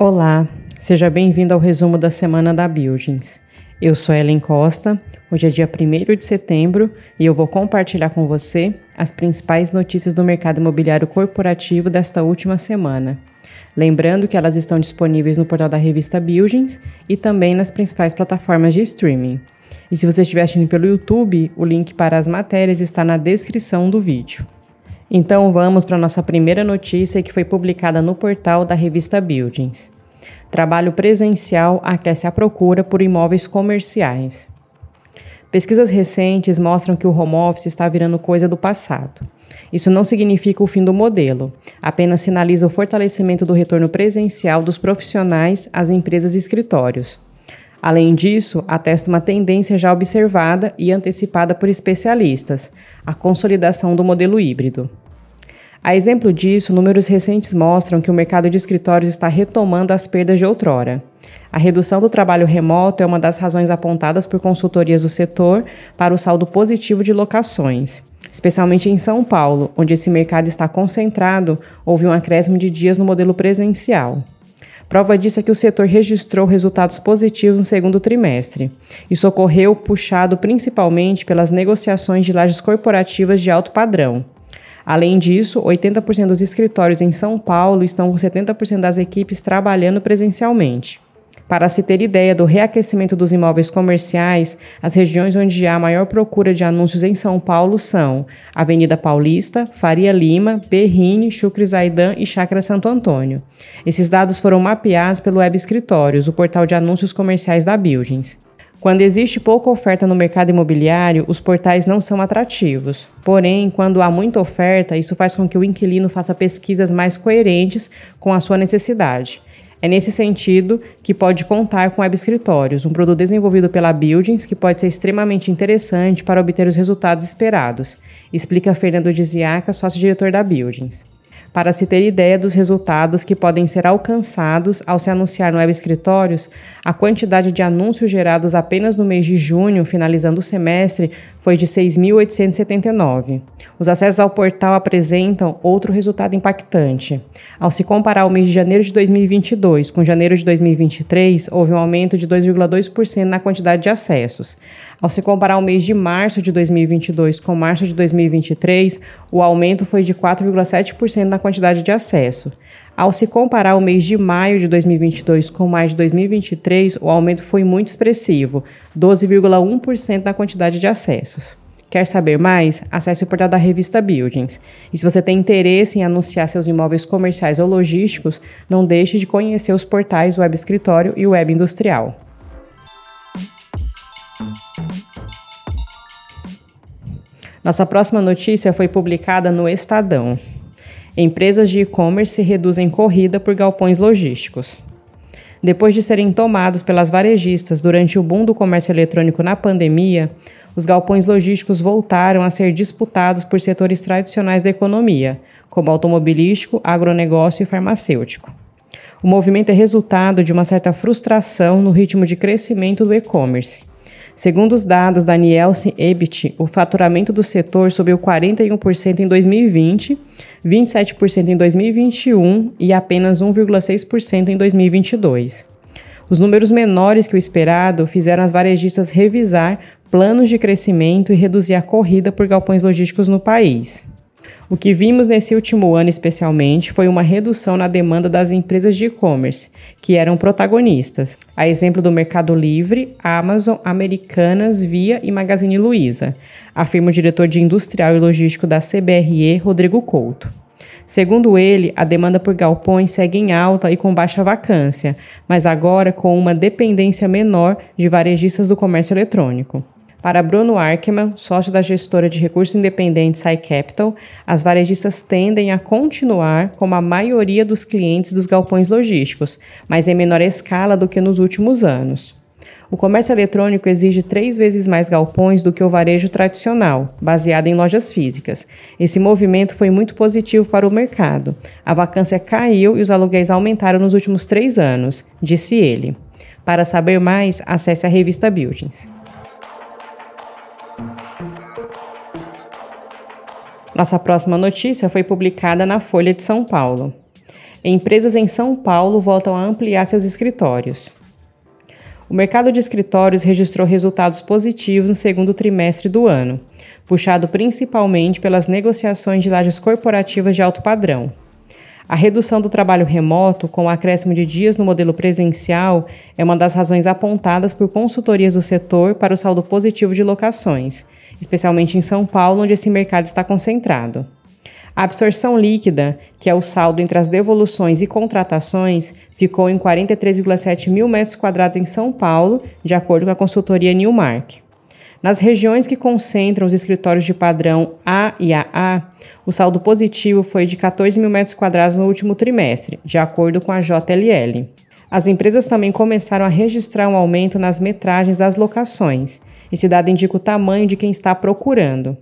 Olá, seja bem-vindo ao resumo da semana da Buildings. Eu sou Ellen Costa, hoje é dia 1 de setembro e eu vou compartilhar com você as principais notícias do mercado imobiliário corporativo desta última semana. Lembrando que elas estão disponíveis no portal da revista Buildings e também nas principais plataformas de streaming. E se você estiver assistindo pelo YouTube, o link para as matérias está na descrição do vídeo. Então vamos para nossa primeira notícia que foi publicada no portal da revista Buildings. Trabalho presencial aquece a procura por imóveis comerciais. Pesquisas recentes mostram que o home office está virando coisa do passado. Isso não significa o fim do modelo, apenas sinaliza o fortalecimento do retorno presencial dos profissionais às empresas e escritórios. Além disso, atesta uma tendência já observada e antecipada por especialistas, a consolidação do modelo híbrido. A exemplo disso, números recentes mostram que o mercado de escritórios está retomando as perdas de outrora. A redução do trabalho remoto é uma das razões apontadas por consultorias do setor para o saldo positivo de locações. Especialmente em São Paulo, onde esse mercado está concentrado, houve um acréscimo de dias no modelo presencial. Prova disso é que o setor registrou resultados positivos no segundo trimestre. Isso ocorreu puxado principalmente pelas negociações de lajes corporativas de alto padrão. Além disso, 80% dos escritórios em São Paulo estão com 70% das equipes trabalhando presencialmente. Para se ter ideia do reaquecimento dos imóveis comerciais, as regiões onde há maior procura de anúncios em São Paulo são Avenida Paulista, Faria Lima, Berrine, Chucre Zaidan e Chácara Santo Antônio. Esses dados foram mapeados pelo Web Escritórios, o portal de anúncios comerciais da Buildings. Quando existe pouca oferta no mercado imobiliário, os portais não são atrativos. Porém, quando há muita oferta, isso faz com que o inquilino faça pesquisas mais coerentes com a sua necessidade. É nesse sentido que pode contar com Web Escritórios, um produto desenvolvido pela Buildings que pode ser extremamente interessante para obter os resultados esperados, explica Fernando Diziaca, sócio-diretor da Buildings para se ter ideia dos resultados que podem ser alcançados ao se anunciar no web escritórios, a quantidade de anúncios gerados apenas no mês de junho, finalizando o semestre, foi de 6.879. Os acessos ao portal apresentam outro resultado impactante. Ao se comparar o mês de janeiro de 2022 com janeiro de 2023, houve um aumento de 2,2% na quantidade de acessos. Ao se comparar o mês de março de 2022 com março de 2023, o aumento foi de 4,7% na quantidade de acesso. Ao se comparar o mês de maio de 2022 com maio de 2023, o aumento foi muito expressivo, 12,1% na quantidade de acessos. Quer saber mais? Acesse o portal da revista Buildings. E se você tem interesse em anunciar seus imóveis comerciais ou logísticos, não deixe de conhecer os portais Web Escritório e Web Industrial. Nossa próxima notícia foi publicada no Estadão. Empresas de e-commerce reduzem corrida por galpões logísticos. Depois de serem tomados pelas varejistas durante o boom do comércio eletrônico na pandemia, os galpões logísticos voltaram a ser disputados por setores tradicionais da economia, como automobilístico, agronegócio e farmacêutico. O movimento é resultado de uma certa frustração no ritmo de crescimento do e-commerce. Segundo os dados da Nielsen EBIT, o faturamento do setor subiu 41% em 2020, 27% em 2021 e apenas 1,6% em 2022. Os números menores que o esperado fizeram as varejistas revisar planos de crescimento e reduzir a corrida por galpões logísticos no país. O que vimos nesse último ano, especialmente, foi uma redução na demanda das empresas de e-commerce, que eram protagonistas, a exemplo do Mercado Livre, Amazon, Americanas, Via e Magazine Luiza, afirma o diretor de Industrial e Logístico da CBRE, Rodrigo Couto. Segundo ele, a demanda por galpões segue em alta e com baixa vacância, mas agora com uma dependência menor de varejistas do comércio eletrônico. Para Bruno Arkman, sócio da gestora de recursos independentes iCapital, as varejistas tendem a continuar como a maioria dos clientes dos galpões logísticos, mas em menor escala do que nos últimos anos. O comércio eletrônico exige três vezes mais galpões do que o varejo tradicional, baseado em lojas físicas. Esse movimento foi muito positivo para o mercado. A vacância caiu e os aluguéis aumentaram nos últimos três anos, disse ele. Para saber mais, acesse a revista Buildings. Nossa próxima notícia foi publicada na Folha de São Paulo. Empresas em São Paulo voltam a ampliar seus escritórios. O mercado de escritórios registrou resultados positivos no segundo trimestre do ano, puxado principalmente pelas negociações de lajes corporativas de alto padrão. A redução do trabalho remoto, com o acréscimo de dias no modelo presencial, é uma das razões apontadas por consultorias do setor para o saldo positivo de locações, especialmente em São Paulo, onde esse mercado está concentrado. A absorção líquida, que é o saldo entre as devoluções e contratações, ficou em 43,7 mil metros quadrados em São Paulo, de acordo com a consultoria Newmark. Nas regiões que concentram os escritórios de padrão A e AA, o saldo positivo foi de 14 mil metros quadrados no último trimestre, de acordo com a JLL. As empresas também começaram a registrar um aumento nas metragens das locações. Esse dado indica o tamanho de quem está procurando.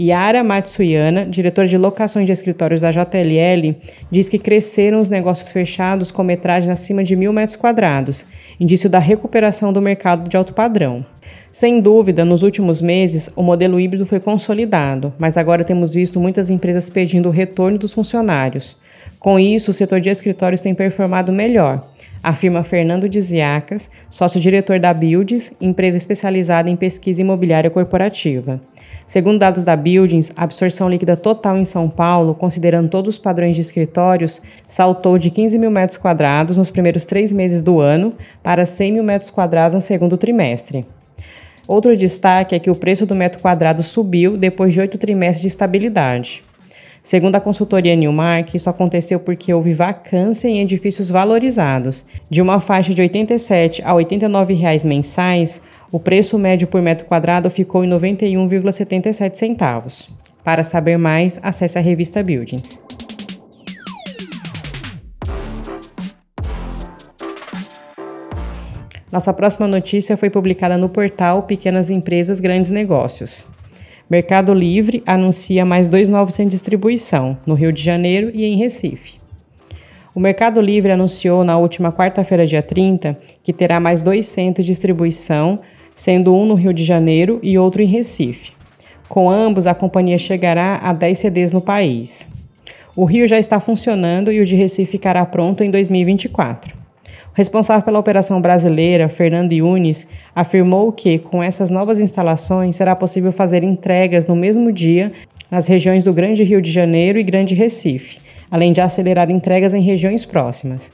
Yara Matsuyana, diretora de locações de escritórios da JLL, diz que cresceram os negócios fechados com metragem acima de mil metros quadrados, indício da recuperação do mercado de alto padrão. Sem dúvida, nos últimos meses, o modelo híbrido foi consolidado, mas agora temos visto muitas empresas pedindo o retorno dos funcionários. Com isso, o setor de escritórios tem performado melhor, afirma Fernando Diziacas, sócio-diretor da Builds, empresa especializada em pesquisa imobiliária corporativa. Segundo dados da Buildings, a absorção líquida total em São Paulo, considerando todos os padrões de escritórios, saltou de 15 mil metros quadrados nos primeiros três meses do ano para 100 mil metros quadrados no segundo trimestre. Outro destaque é que o preço do metro quadrado subiu depois de oito trimestres de estabilidade. Segundo a consultoria Newmark, isso aconteceu porque houve vacância em edifícios valorizados. De uma faixa de R$ 87 a 89 reais mensais, o preço médio por metro quadrado ficou em 91,77 centavos. Para saber mais, acesse a revista Buildings. Nossa próxima notícia foi publicada no portal Pequenas Empresas Grandes Negócios. Mercado Livre anuncia mais dois novos de distribuição, no Rio de Janeiro e em Recife. O Mercado Livre anunciou na última quarta-feira, dia 30, que terá mais dois centros de distribuição sendo um no Rio de Janeiro e outro em Recife. Com ambos, a companhia chegará a 10 CDs no país. O Rio já está funcionando e o de Recife ficará pronto em 2024. Responsável pela operação brasileira, Fernando Yunes, afirmou que, com essas novas instalações, será possível fazer entregas no mesmo dia nas regiões do Grande Rio de Janeiro e Grande Recife, além de acelerar entregas em regiões próximas.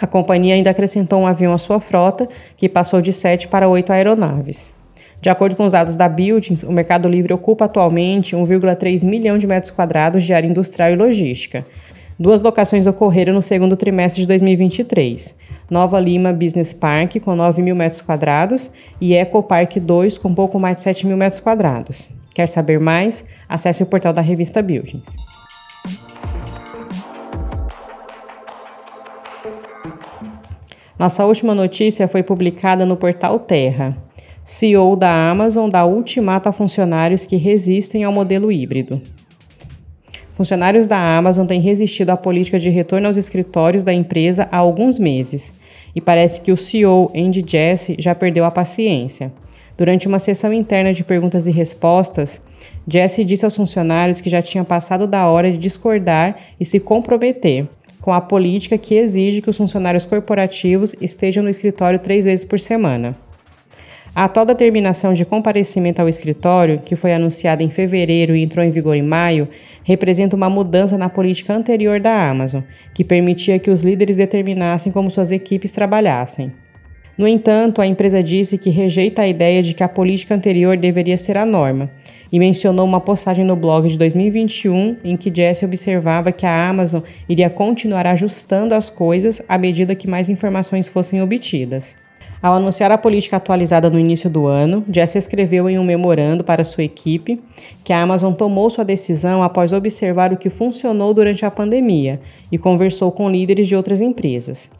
A companhia ainda acrescentou um avião à sua frota, que passou de sete para oito aeronaves. De acordo com os dados da Buildings, o Mercado Livre ocupa atualmente 1,3 milhão de metros quadrados de área industrial e logística. Duas locações ocorreram no segundo trimestre de 2023. Nova Lima Business Park, com 9 mil metros quadrados, e Eco Park 2, com pouco mais de 7 mil metros quadrados. Quer saber mais? Acesse o portal da revista Buildings. Nossa última notícia foi publicada no portal Terra. CEO da Amazon dá ultimato a funcionários que resistem ao modelo híbrido. Funcionários da Amazon têm resistido à política de retorno aos escritórios da empresa há alguns meses, e parece que o CEO, Andy Jassy, já perdeu a paciência. Durante uma sessão interna de perguntas e respostas, Jesse disse aos funcionários que já tinha passado da hora de discordar e se comprometer com a política que exige que os funcionários corporativos estejam no escritório três vezes por semana. A atual determinação de comparecimento ao escritório, que foi anunciada em fevereiro e entrou em vigor em maio, representa uma mudança na política anterior da Amazon, que permitia que os líderes determinassem como suas equipes trabalhassem. No entanto, a empresa disse que rejeita a ideia de que a política anterior deveria ser a norma e mencionou uma postagem no blog de 2021 em que Jesse observava que a Amazon iria continuar ajustando as coisas à medida que mais informações fossem obtidas. Ao anunciar a política atualizada no início do ano, Jesse escreveu em um memorando para sua equipe que a Amazon tomou sua decisão após observar o que funcionou durante a pandemia e conversou com líderes de outras empresas.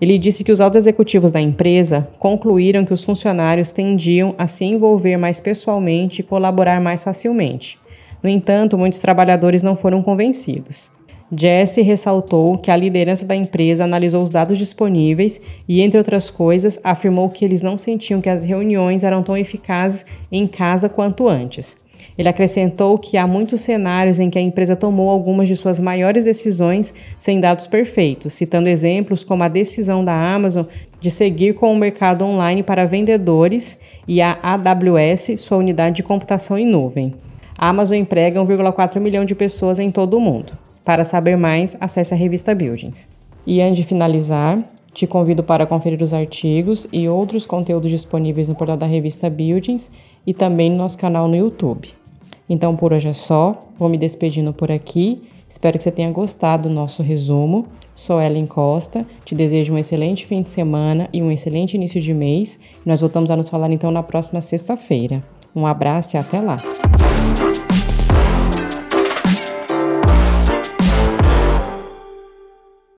Ele disse que os altos executivos da empresa concluíram que os funcionários tendiam a se envolver mais pessoalmente e colaborar mais facilmente. No entanto, muitos trabalhadores não foram convencidos. Jesse ressaltou que a liderança da empresa analisou os dados disponíveis e, entre outras coisas, afirmou que eles não sentiam que as reuniões eram tão eficazes em casa quanto antes. Ele acrescentou que há muitos cenários em que a empresa tomou algumas de suas maiores decisões sem dados perfeitos, citando exemplos como a decisão da Amazon de seguir com o mercado online para vendedores e a AWS, sua unidade de computação em nuvem. A Amazon emprega 1,4 milhão de pessoas em todo o mundo. Para saber mais, acesse a revista Buildings. E antes de finalizar, te convido para conferir os artigos e outros conteúdos disponíveis no portal da revista Buildings e também no nosso canal no YouTube. Então por hoje é só, vou me despedindo por aqui. Espero que você tenha gostado do nosso resumo. Sou Ellen Costa, te desejo um excelente fim de semana e um excelente início de mês. Nós voltamos a nos falar então na próxima sexta-feira. Um abraço e até lá!